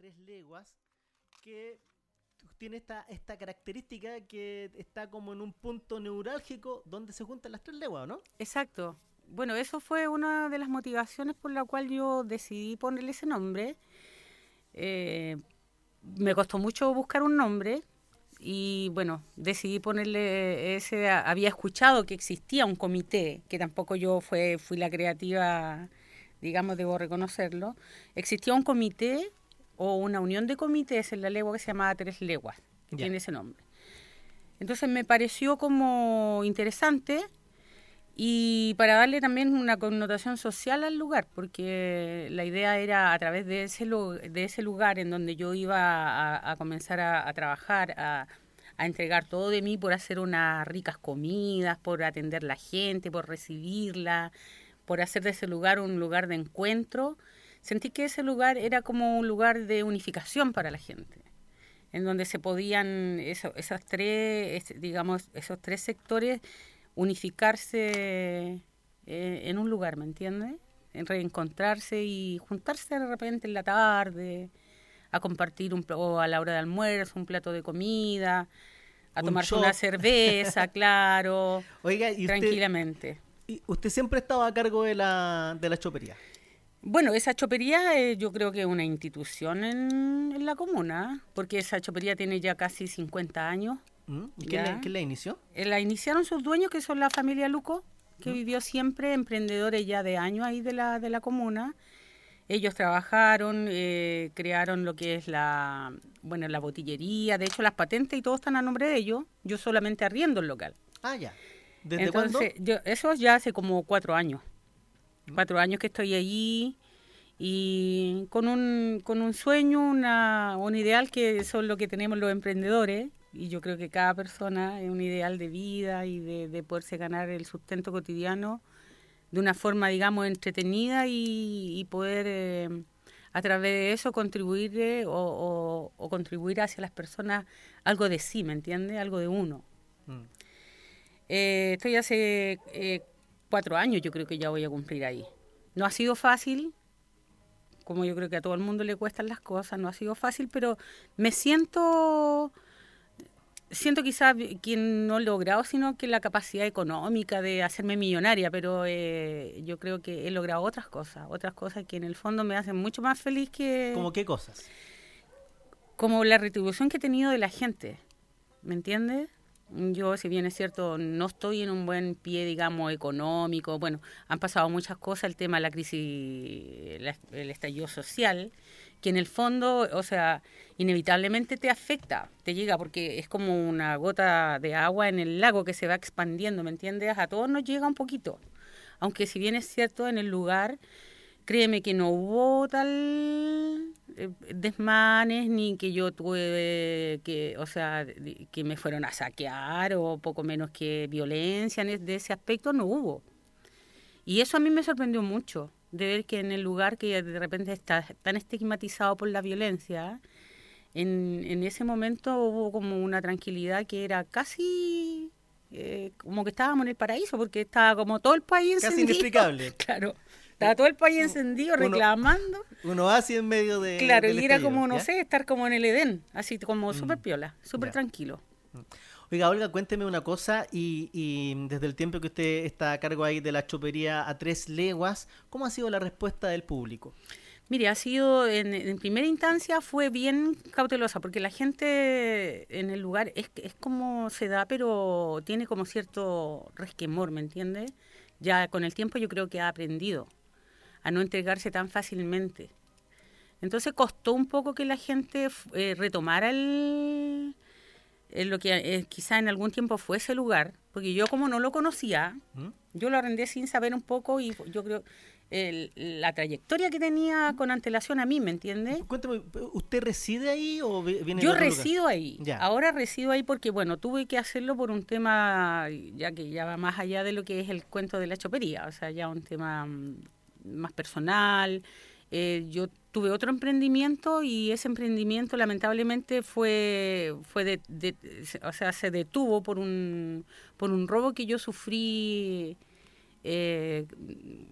tres leguas que tiene esta, esta característica que está como en un punto neurálgico donde se juntan las tres leguas, ¿no? Exacto. Bueno, eso fue una de las motivaciones por la cual yo decidí ponerle ese nombre. Eh, me costó mucho buscar un nombre y bueno, decidí ponerle ese, había escuchado que existía un comité, que tampoco yo fue, fui la creativa, digamos, debo reconocerlo, existía un comité o una unión de comités en la legua que se llamaba Tres Leguas, que tiene ese nombre. Entonces me pareció como interesante y para darle también una connotación social al lugar, porque la idea era a través de ese, de ese lugar en donde yo iba a, comenzar a, trabajar, a, a, entregar todo de mí por hacer unas ricas comidas, por atender la gente, por recibirla, por hacer de ese lugar un lugar de encuentro, sentí que ese lugar era como un lugar de unificación para la gente en donde se podían esas tres, digamos, esos tres sectores unificarse eh, en un lugar, ¿me entiendes? En reencontrarse y juntarse de repente en la tarde, a compartir un o a la hora de almuerzo, un plato de comida, a tomarse una cerveza, claro, Oiga, ¿y tranquilamente. ¿y ¿Usted siempre estaba a cargo de la, de la chopería? Bueno, esa chopería eh, yo creo que es una institución en, en, la comuna, porque esa chopería tiene ya casi 50 años. ¿Mm? ¿Y quién la, inició? Eh, la iniciaron sus dueños, que son la familia Luco, que ¿Mm? vivió siempre emprendedores ya de años ahí de la, de la comuna. Ellos trabajaron, eh, crearon lo que es la, bueno, la botillería, de hecho las patentes y todo están a nombre de ellos. Yo solamente arriendo el local. Ah, ya. ¿Desde Entonces, Yo, eso ya hace como cuatro años. Cuatro años que estoy allí y con un, con un sueño, una, un ideal que son lo que tenemos los emprendedores, y yo creo que cada persona es un ideal de vida y de, poderse ganar el sustento cotidiano de una forma, digamos, entretenida y, poder eh, a través de eso contribuir eh, o, contribuir hacia las personas algo de sí, ¿me entiende? Algo de uno. Mm. Eh, estoy hace cuatro años, yo creo que ya voy a cumplir ahí. No ha sido fácil, como yo creo que a todo el mundo le cuestan las cosas, no ha sido fácil, pero me siento siento quizás que no he logrado, sino que la capacidad económica de hacerme millonaria, pero eh, yo creo que he logrado otras cosas, otras cosas que en el fondo me hacen mucho más feliz que... ¿Cómo qué cosas? Como la retribución que he tenido de la gente, ¿me entiendes? Yo, si bien es cierto, no estoy en un buen pie, digamos, económico. Bueno, han pasado muchas cosas, el tema de la crisis, el estallido social, que en el fondo, o sea, inevitablemente te afecta, te llega, porque es como una gota de agua en el lago que se va expandiendo, ¿me entiendes? A todos nos llega un poquito. Aunque si bien es cierto, en el lugar, créeme que no hubo tal desmanes, ni que yo tuve que, o sea, que me fueron a saquear, o poco menos que violencia, de ese aspecto no hubo. Y eso a mí me sorprendió mucho de ver que en el lugar que de repente está tan estigmatizado por la violencia, en, en ese momento hubo como una tranquilidad que era casi eh, como que estábamos en el paraíso, porque estaba como todo el país. Casi inexplicable. Claro. Estaba todo el país encendido, reclamando. Uno así en medio de. Claro, y era como, no sé, estar como en el Edén, así como mm. súper piola, súper tranquilo. Mm. Oiga, Olga, cuénteme una cosa y, desde el tiempo que usted está a cargo ahí de la chopería a tres leguas, ¿cómo ha sido la respuesta del público? Mire, ha sido, en, primera instancia fue bien cautelosa, porque la gente en el lugar es, es como se da, pero tiene como cierto resquemor, ¿me entiende? Ya con el tiempo yo creo que ha aprendido a no entregarse tan fácilmente. Entonces costó un poco que la gente eh, retomara el, en lo que eh, quizá en algún tiempo fue ese lugar, porque yo como no lo conocía, ¿Mm? yo lo arrendé sin saber un poco y yo creo la trayectoria que tenía con antelación a mí, ¿me entiende? Cuéntame, ¿usted reside ahí o viene Yo resido ahí. Ahora resido ahí porque, bueno, tuve que hacerlo por un tema, ya que ya va más allá de lo que es el cuento de la chopería, o sea, ya un tema mm, más personal. Eh, yo tuve otro emprendimiento y ese emprendimiento lamentablemente fue, fue de, o sea, se detuvo por un, por un robo que yo sufrí. Eh,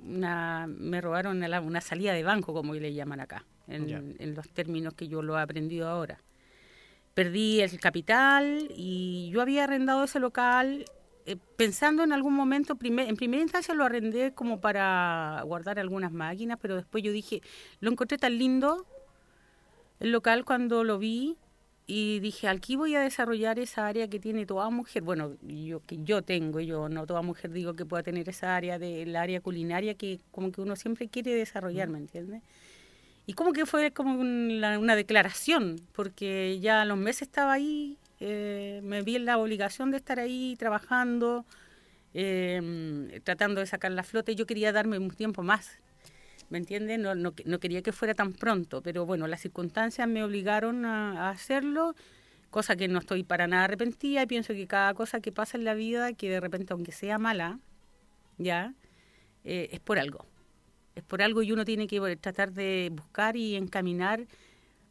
una, me robaron una salida de banco, como le llaman acá. en, en los términos que yo lo he aprendido ahora. Perdí el capital y yo había arrendado ese local eh, pensando en algún momento, en primera instancia lo arrendé como para guardar algunas máquinas, pero después yo dije, lo encontré tan lindo el local cuando lo vi y dije, aquí voy a desarrollar esa área que tiene toda mujer, bueno, yo que yo tengo, yo no toda mujer digo que pueda tener esa área del área culinaria que como que uno siempre quiere desarrollar, ¿me entiendes? Y como que fue como una, una declaración, porque ya a los meses estaba ahí eh, me vi en la obligación de estar ahí trabajando, eh, tratando de sacar la flota yo quería darme un tiempo más. ¿Me entiendes? No, no, no, quería que fuera tan pronto, pero bueno, las circunstancias me obligaron a, hacerlo, cosa que no estoy para nada arrepentida y pienso que cada cosa que pasa en la vida, que de repente aunque sea mala, ya, eh, es por algo. Es por algo y uno tiene que tratar de buscar y encaminar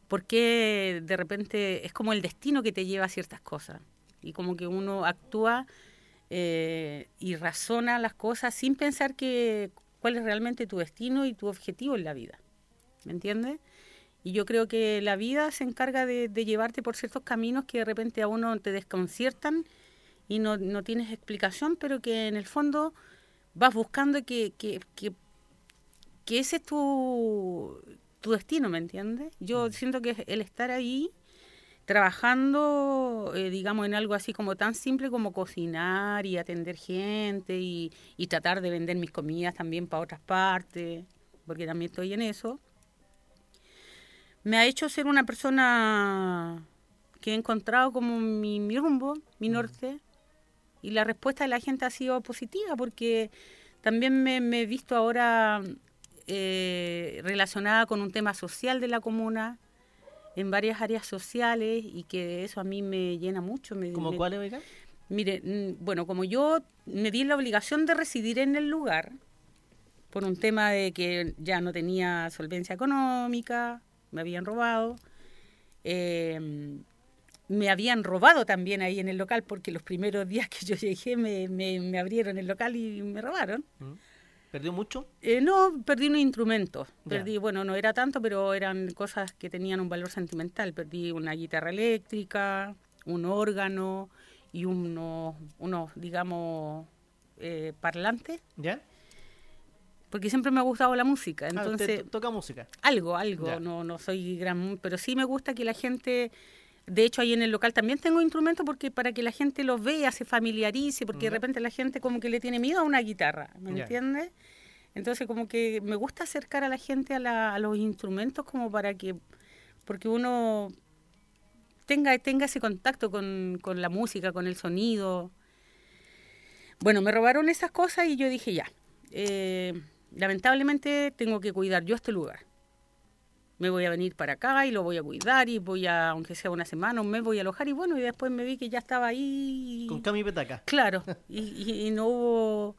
porque de repente es como el destino que te lleva a ciertas cosas y como que uno actúa eh, y razona las cosas sin pensar que cuál es realmente tu destino y tu objetivo en la vida. ¿Me entiendes? Y yo creo que la vida se encarga de, llevarte por ciertos caminos que de repente a uno te desconciertan y no, no tienes explicación, pero que en el fondo vas buscando que, que, ese es tu, tu destino, ¿me entiendes? Yo mm. siento que el estar ahí trabajando, eh, digamos, en algo así como tan simple como cocinar y atender gente y, y tratar de vender mis comidas también para otras partes, porque también estoy en eso, me ha hecho ser una persona que he encontrado como mi, mi rumbo, mi mm. norte, y la respuesta de la gente ha sido positiva, porque también me he visto ahora eh, relacionada con un tema social de la comuna, en varias áreas sociales y que eso a mí me llena mucho. Me, ¿Como cuál, oiga? Mire, mm, bueno, como yo me di la obligación de residir en el lugar, por un tema de que ya no tenía solvencia económica, me habían robado, em, me habían robado también ahí en el local, porque los primeros días que yo llegué me, me, abrieron el local y me robaron. Mm. ¿Perdió mucho? Eh, no, perdí un instrumento. Perdí, bueno, no era tanto, pero eran cosas que tenían un valor sentimental. Perdí una guitarra eléctrica, un órgano y unos, unos digamos, eh, parlantes. ¿Ya? Porque siempre me ha gustado la música. Ah, entonces, toca música? Algo, algo. No, no soy gran... Pero sí me gusta que la gente... De hecho, ahí en el local también tengo instrumentos porque para que la gente los vea, se familiarice, porque de repente la gente como que le tiene miedo a una guitarra, ¿me entiendes? Entonces como que me gusta acercar a la gente a, los instrumentos como para que, porque uno tenga, tenga ese contacto con, la música, con el sonido. Bueno, me robaron esas cosas y yo dije ya, eh, lamentablemente tengo que cuidar yo este lugar me voy a venir para acá y lo voy a cuidar y voy a, aunque sea una semana, un mes, voy a alojar y bueno, y después me vi que ya estaba ahí. Con cami petaca. Claro, y, no hubo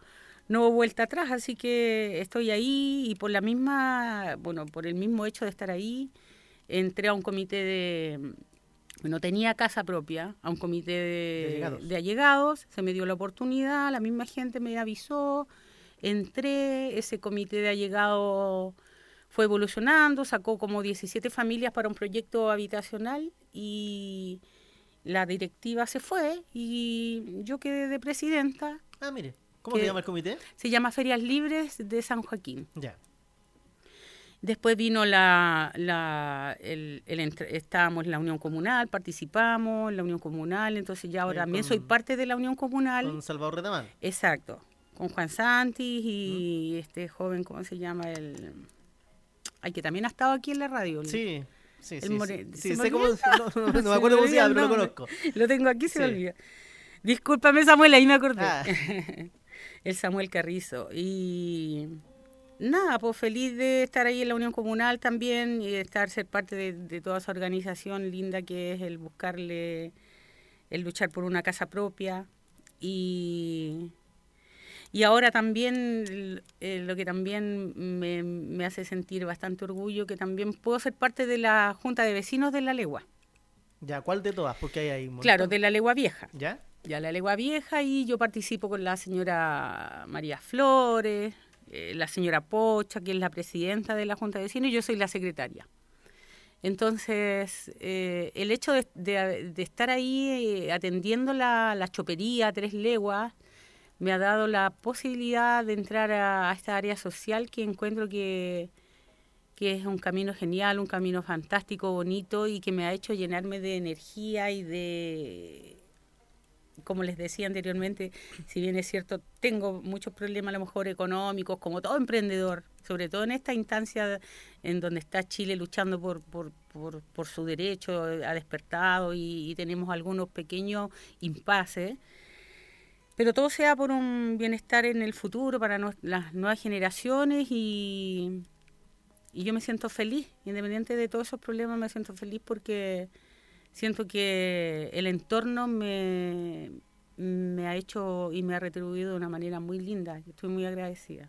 no hubo vuelta atrás, así que estoy ahí y por la misma, bueno, por el mismo hecho de estar ahí, entré a un comité de, no tenía casa propia, a un comité de, de, allegados, se me dio la oportunidad, la misma gente me avisó, entré, ese comité de allegados fue evolucionando, sacó como 17 familias para un proyecto habitacional y la directiva se fue y yo quedé de presidenta. Ah, mire, ¿cómo se llama el comité? Se llama Ferias Libres de San Joaquín. Ya. Después vino la, la el, estábamos en la Unión Comunal, participamos en la Unión Comunal, entonces ya ahora también soy parte de la Unión Comunal. Con Salvador Redamán. Exacto, con Juan Santis y este joven, ¿cómo se llama? El Ay, que también ha estado aquí en la radio. Sí, sí, sí. sí, sé cómo, no, me acuerdo cómo se llama, pero lo conozco. Lo tengo aquí, se me olvida. Discúlpame, Samuel, ahí me acordé. Ah. el Samuel Carrizo. Y nada, pues feliz de estar ahí en la Unión Comunal también y de estar, ser parte de, de toda esa organización linda que es el buscarle, el luchar por una casa propia. Y y ahora también, eh, lo que también me, hace sentir bastante orgullo, que también puedo ser parte de la Junta de Vecinos de la Legua. ¿Ya? ¿Cuál de todas? Porque hay ahí Claro, de la Legua Vieja. ¿Ya? Ya la Legua Vieja y yo participo con la señora María Flores, eh, la señora Pocha, que es la presidenta de la Junta de Vecinos, y yo soy la secretaria. Entonces, eh, el hecho de, estar ahí eh, atendiendo la, la, chopería Tres Leguas me ha dado la posibilidad de entrar a, esta área social que encuentro que, que es un camino genial, un camino fantástico, bonito y que me ha hecho llenarme de energía y de como les decía anteriormente, si bien es cierto, tengo muchos problemas a lo mejor económicos, como todo emprendedor, sobre todo en esta instancia en donde está Chile luchando por, por, por, su derecho, ha despertado y, tenemos algunos pequeños impases. Pero todo sea por un bienestar en el futuro para las nuevas generaciones y, yo me siento feliz, independiente de todos esos problemas, me siento feliz porque siento que el entorno me, me ha hecho y me ha retribuido de una manera muy linda. Estoy muy agradecida.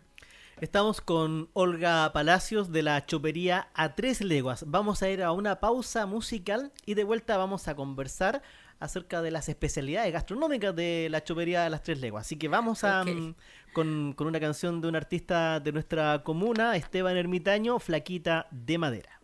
Estamos con Olga Palacios de la Chopería a Tres Leguas. Vamos a ir a una pausa musical y de vuelta vamos a conversar acerca de las especialidades gastronómicas de la Chopería a las Tres Leguas. Así que vamos a, mm, con, con una canción de un artista de nuestra comuna, Esteban Ermitaño, Flaquita de Madera.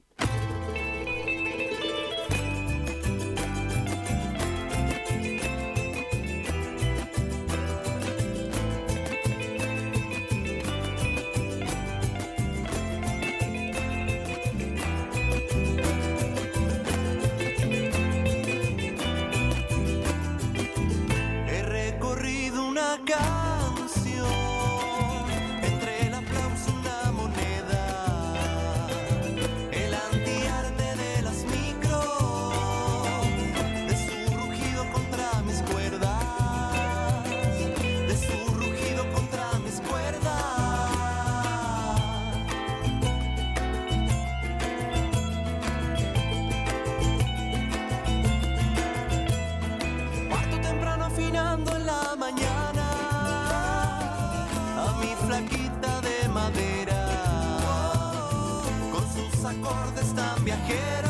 acordes tan viajeros.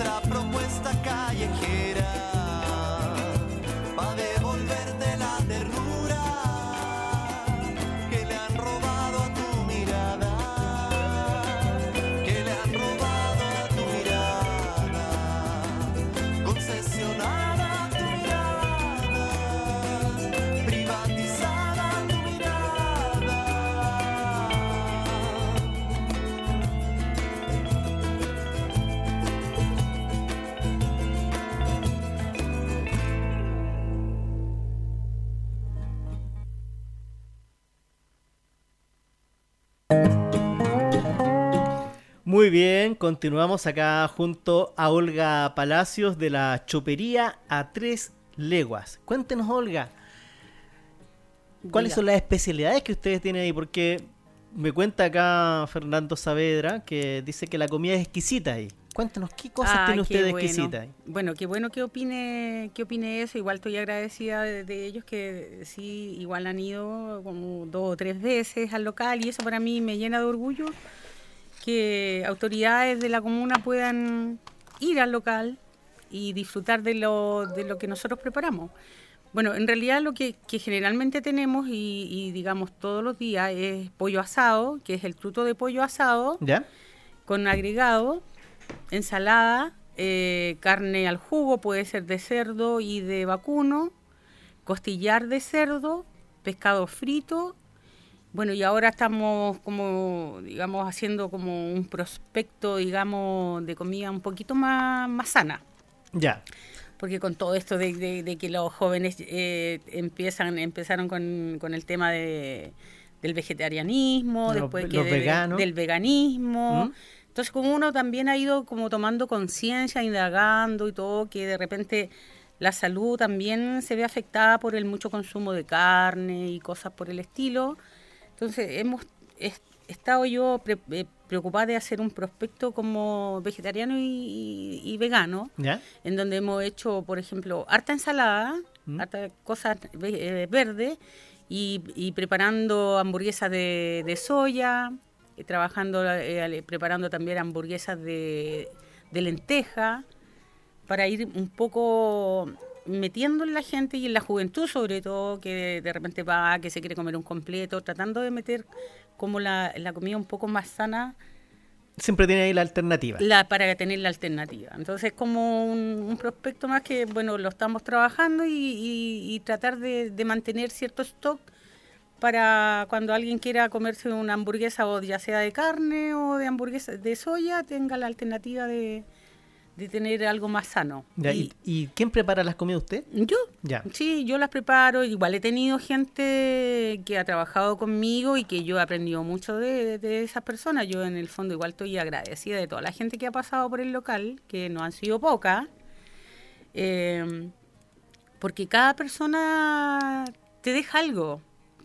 Muy bien, continuamos acá junto a Olga Palacios de la Chopería a Tres Leguas. Cuéntenos, Olga, ¿cuáles son las especialidades que ustedes tienen ahí? Porque me cuenta acá Fernando Saavedra que dice que la comida es exquisita ahí. Cuéntenos, ¿qué cosas ah, tiene usted exquisita ahí? Bueno, qué bueno que opine, que opine eso. Igual estoy agradecida de, ellos que sí, igual han ido como dos o tres veces al local y eso para mí me llena de orgullo que autoridades de la comuna puedan ir al local y disfrutar de lo, de lo que nosotros preparamos. Bueno, en realidad lo que, generalmente tenemos y, digamos todos los días es pollo asado, que es el fruto de pollo asado, ¿Ya? con agregado, ensalada, eh, carne al jugo, puede ser de cerdo y de vacuno, costillar de cerdo, pescado frito bueno, y ahora estamos como, digamos, haciendo como un prospecto, digamos, de comida un poquito más, más sana. Ya. Porque con todo esto de, que los jóvenes eh, empiezan, empezaron con, con el tema de, del vegetarianismo, después que del veganismo, Entonces, como uno también ha ido como tomando conciencia, indagando y todo, que de repente la salud también se ve afectada por el mucho consumo de carne y cosas por el estilo. Entonces, hemos estado yo eh, preocupada de hacer un prospecto como vegetariano y, vegano, en donde hemos hecho, por ejemplo, harta ensalada, mm. harta cosas eh, verdes, y, preparando hamburguesas de, soya, eh, trabajando, preparando también hamburguesas de, de lenteja, para ir un poco metiendo en la gente y en la juventud sobre todo, que de repente va, que se quiere comer un completo, tratando de meter como la, la comida un poco más sana. Siempre tiene ahí la alternativa. La, para tener la alternativa. Entonces, como un, prospecto más que, bueno, lo estamos trabajando y, tratar de, mantener cierto stock para cuando alguien quiera comerse una hamburguesa o ya sea de carne o de hamburguesa de soya, tenga la alternativa de, de tener algo más sano. y, quién prepara las comidas usted? Yo. Ya. Sí, yo las preparo. Igual he tenido gente que ha trabajado conmigo y que yo he aprendido mucho de, esas personas. Yo en el fondo igual estoy agradecida de toda la gente que ha pasado por el local, que no han sido pocas. Eh, porque cada persona te deja algo.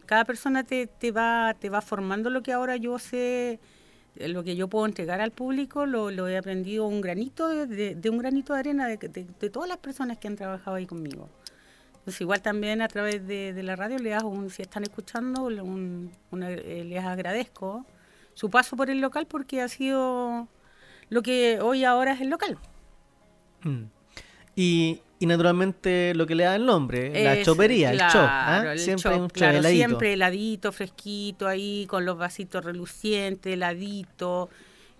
Cada persona te, te, va, te va formando lo que ahora yo sé lo que yo puedo entregar al público lo, he aprendido un granito de, un granito de arena de, de, todas las personas que han trabajado ahí conmigo. Pues igual también a través de, la radio les hago un, si están escuchando, eh, les agradezco su paso por el local porque ha sido lo que hoy ahora es el local. Mm. Y, y naturalmente lo que le da el nombre, la chopería, el chop. ¿ah? Siempre un claro, heladito. Siempre heladito, fresquito ahí, con los vasitos relucientes, heladito,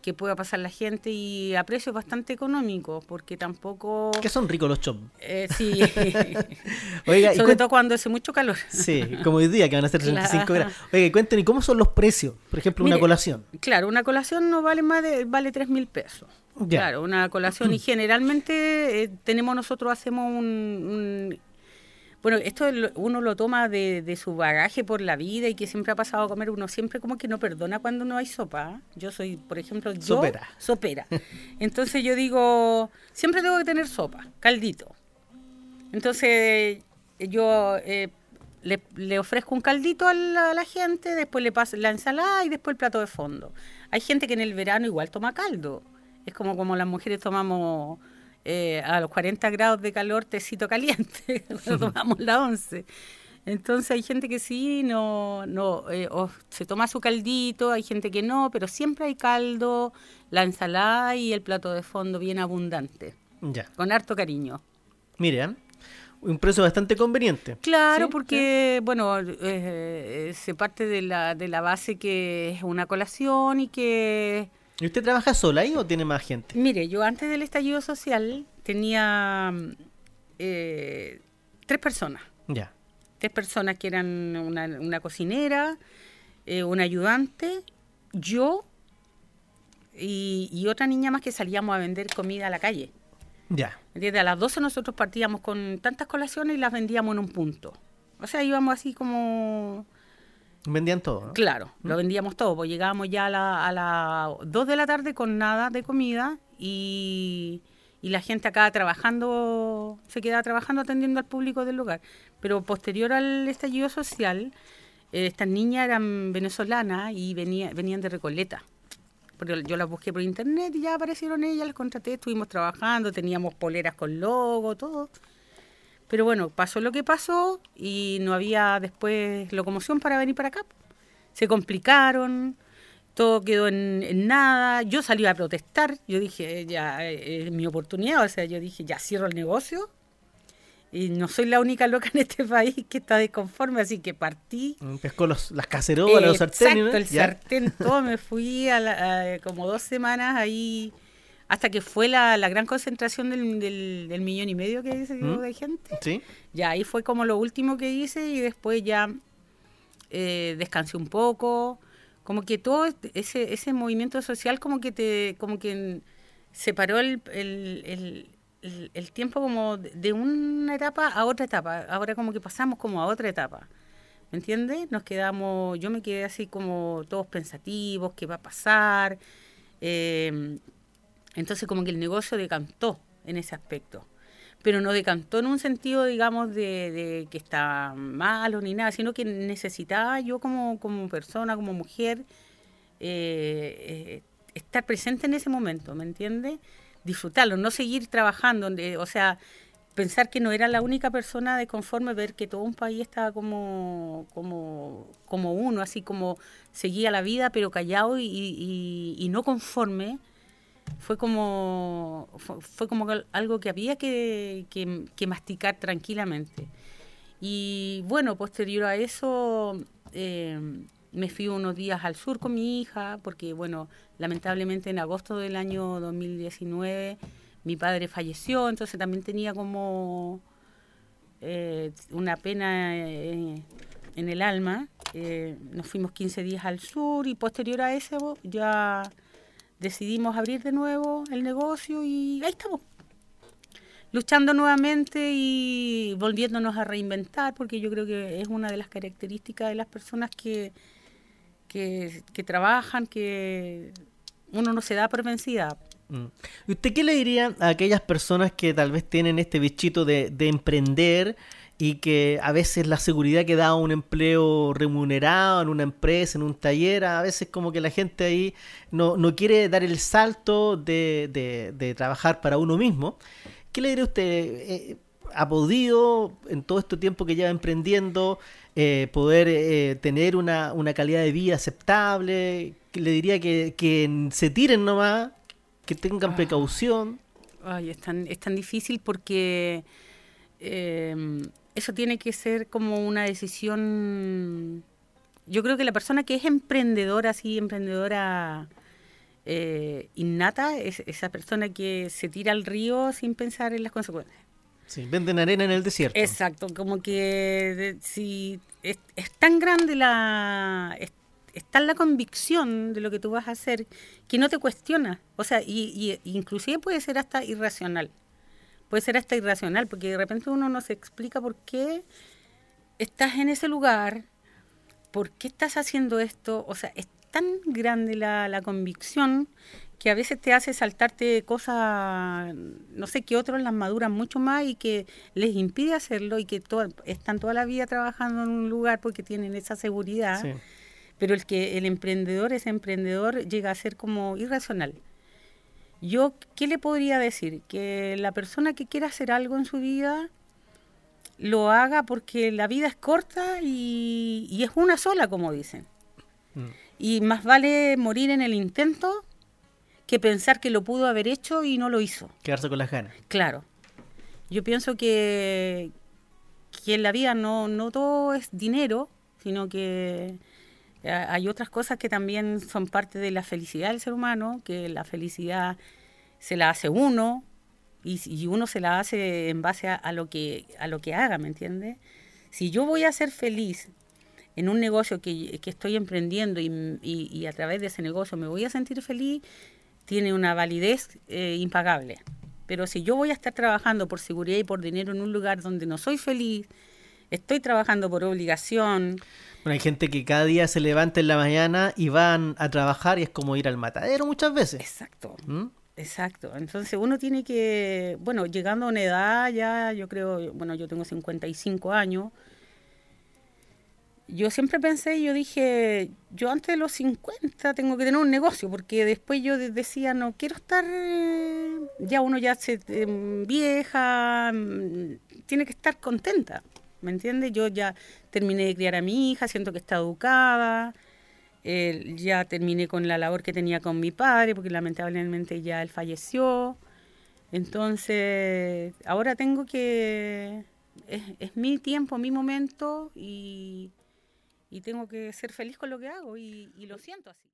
que pueda pasar la gente y a precios bastante económicos, porque tampoco... Que son ricos los chops. Eh, sí. Oiga, Sobre todo cuando hace mucho calor. sí, como hoy día, que van a ser 35 grados. Oiga, cuéntenme, ¿cómo son los precios? Por ejemplo, una colación. Claro, una colación no vale más de, vale 3 mil pesos. Claro, una colación y generalmente eh, tenemos nosotros hacemos un, bueno, esto uno lo toma de, su bagaje por la vida y que siempre ha pasado a comer, uno siempre como que no perdona cuando no hay sopa. Yo soy, por ejemplo, yo sopera. sopera. Entonces yo digo, siempre tengo que tener sopa, caldito. Entonces yo eh, le, ofrezco un caldito a la, gente, después le paso la ensalada y después el plato de fondo. Hay gente que en el verano igual toma caldo. Es como como las mujeres tomamos eh, a los 40 grados de calor tecito caliente, cuando tomamos la once. Entonces hay gente que sí, no, no, eh, se toma su caldito, hay gente que no, pero siempre hay caldo, la ensalada y el plato de fondo bien abundante. Ya. Con harto cariño. Mire, un precio bastante conveniente. Claro, porque, bueno, eh, se parte de la, de la base que es una colación y que ¿Y usted trabaja sola ahí o tiene más gente? Mire, yo antes del estallido social tenía eh, tres personas. Ya. Tres personas que eran una, cocinera, eh, un ayudante, yo y, otra niña más que salíamos a vender comida a la calle. Ya. Desde a las 12 nosotros partíamos con tantas colaciones y las vendíamos en un punto. O sea, íbamos así como Vendían todo, Claro, lo vendíamos todo, pues llegábamos ya a las 2 de la tarde con nada de comida y, la gente acá trabajando, se quedaba trabajando atendiendo al público del lugar. Pero posterior al estallido social, eh, estas niñas eran venezolanas y venía, venían de Recoleta. Porque yo las busqué por internet y ya aparecieron ellas, las contraté, estuvimos trabajando, teníamos poleras con logo, todo. Pero bueno, pasó lo que pasó y no había después locomoción para venir para acá. Se complicaron, todo quedó en, nada. Yo salí a protestar, yo dije, ya es mi oportunidad, o sea, yo dije, ya cierro el negocio. Y no soy la única loca en este país que está desconforme, así que partí. Pescó los, las cacerolas, los sartenes. Exacto, el sartén, todo. Me fui a, como dos semanas ahí hasta que fue la, la gran concentración del, del, millón y medio que dice ¿Mm? de gente. Sí. Ya ahí fue como lo último que hice y después ya eh, descansé un poco. Como que todo ese, ese movimiento social como que te como que separó el, el, el, el tiempo como de una etapa a otra etapa. Ahora como que pasamos como a otra etapa. ¿Me entiendes? Nos quedamos, yo me quedé así como todos pensativos, ¿qué va a pasar? Eh, entonces como que el negocio decantó en ese aspecto. Pero no decantó en un sentido, digamos, de, que está malo ni nada, sino que necesitaba yo como, como persona, como mujer, eh, estar presente en ese momento, ¿me entiendes? Disfrutarlo, no seguir trabajando, o sea, pensar que no era la única persona de conforme, ver que todo un país estaba como, como, como uno, así como seguía la vida, pero callado y, no conforme, fue como, fue, como algo que había que, masticar tranquilamente. Y bueno, posterior a eso, eh, me fui unos días al sur con mi hija, porque bueno, lamentablemente en agosto del año 2019 mi padre falleció, entonces también tenía como eh, una pena eh, en el alma. Nos fuimos 15 días al sur y posterior a eso ya decidimos abrir de nuevo el negocio y ahí estamos. Luchando nuevamente y volviéndonos a reinventar, porque yo creo que es una de las características de las personas que, que, trabajan, que uno no se da por vencida. Mm. ¿Y usted qué le diría a aquellas personas que tal vez tienen este bichito de, emprender y que a veces la seguridad que da un empleo remunerado en una empresa, en un taller, a veces como que la gente ahí no, quiere dar el salto de, trabajar para uno mismo? ¿Qué le diría usted? Eh, ¿Ha podido en todo este tiempo que lleva emprendiendo eh, poder eh, tener una, calidad de vida aceptable? Le diría que, que se tiren nomás que tengan ah. precaución. Ay, es tan, es tan difícil porque em, eso tiene que ser como una decisión. Yo creo que la persona que es emprendedora, así, emprendedora eh, innata, es esa persona que se tira al río sin pensar en las consecuencias. Sí, venden arena en el desierto. Exacto, como que si es, tan grande la está la convicción de lo que tú vas a hacer que no te cuestiona. O sea, y, inclusive puede ser hasta irracional. Puede ser hasta irracional, porque de repente uno no se explica por qué estás en ese lugar, por qué estás haciendo esto. O sea, es tan grande la, la convicción que a veces te hace saltarte cosas, no sé, que otros las maduran mucho más y que les impide hacerlo y que están toda la vida trabajando en un lugar porque tienen esa seguridad. Sí pero el que el emprendedor, ese emprendedor, llega a ser como irracional. Yo, ¿qué le podría decir? Que la persona que quiera hacer algo en su vida lo haga porque la vida es corta y, es una sola, como dicen. Mm. Y más vale morir en el intento que pensar que lo pudo haber hecho y no lo hizo. Quedarse con las ganas. Claro. Yo pienso que, que en la vida no, no todo es dinero, sino que eh, hay otras cosas que también son parte de la felicidad del ser humano, que la felicidad se la hace uno y, uno se la hace en base a, lo que, a lo que haga, ¿me entiendes? Si yo voy a ser feliz en un negocio que, estoy emprendiendo y, a través de ese negocio me voy a sentir feliz, tiene una validez eh, impagable. Pero si yo voy a estar trabajando por seguridad y por dinero en un lugar donde no soy feliz, estoy trabajando por obligación, bueno, hay gente que cada día se levanta en la mañana y van a trabajar y es como ir al matadero muchas veces. Exacto. ¿Mm? Exacto. Entonces uno tiene que, bueno, llegando a una edad ya, yo creo, bueno, yo tengo 55 años. Yo siempre pensé, yo dije, yo antes de los 50 tengo que tener un negocio, porque después yo decía, no quiero estar, ya uno ya se em, vieja, mm, tiene que estar contenta. ¿me entiendes? Yo ya terminé de criar a mi hija, siento que está educada, ya terminé con la labor que tenía con mi padre, porque lamentablemente ya él falleció. Entonces, ahora tengo que... Es, mi tiempo, mi momento y, tengo que ser feliz con lo que hago y lo siento así.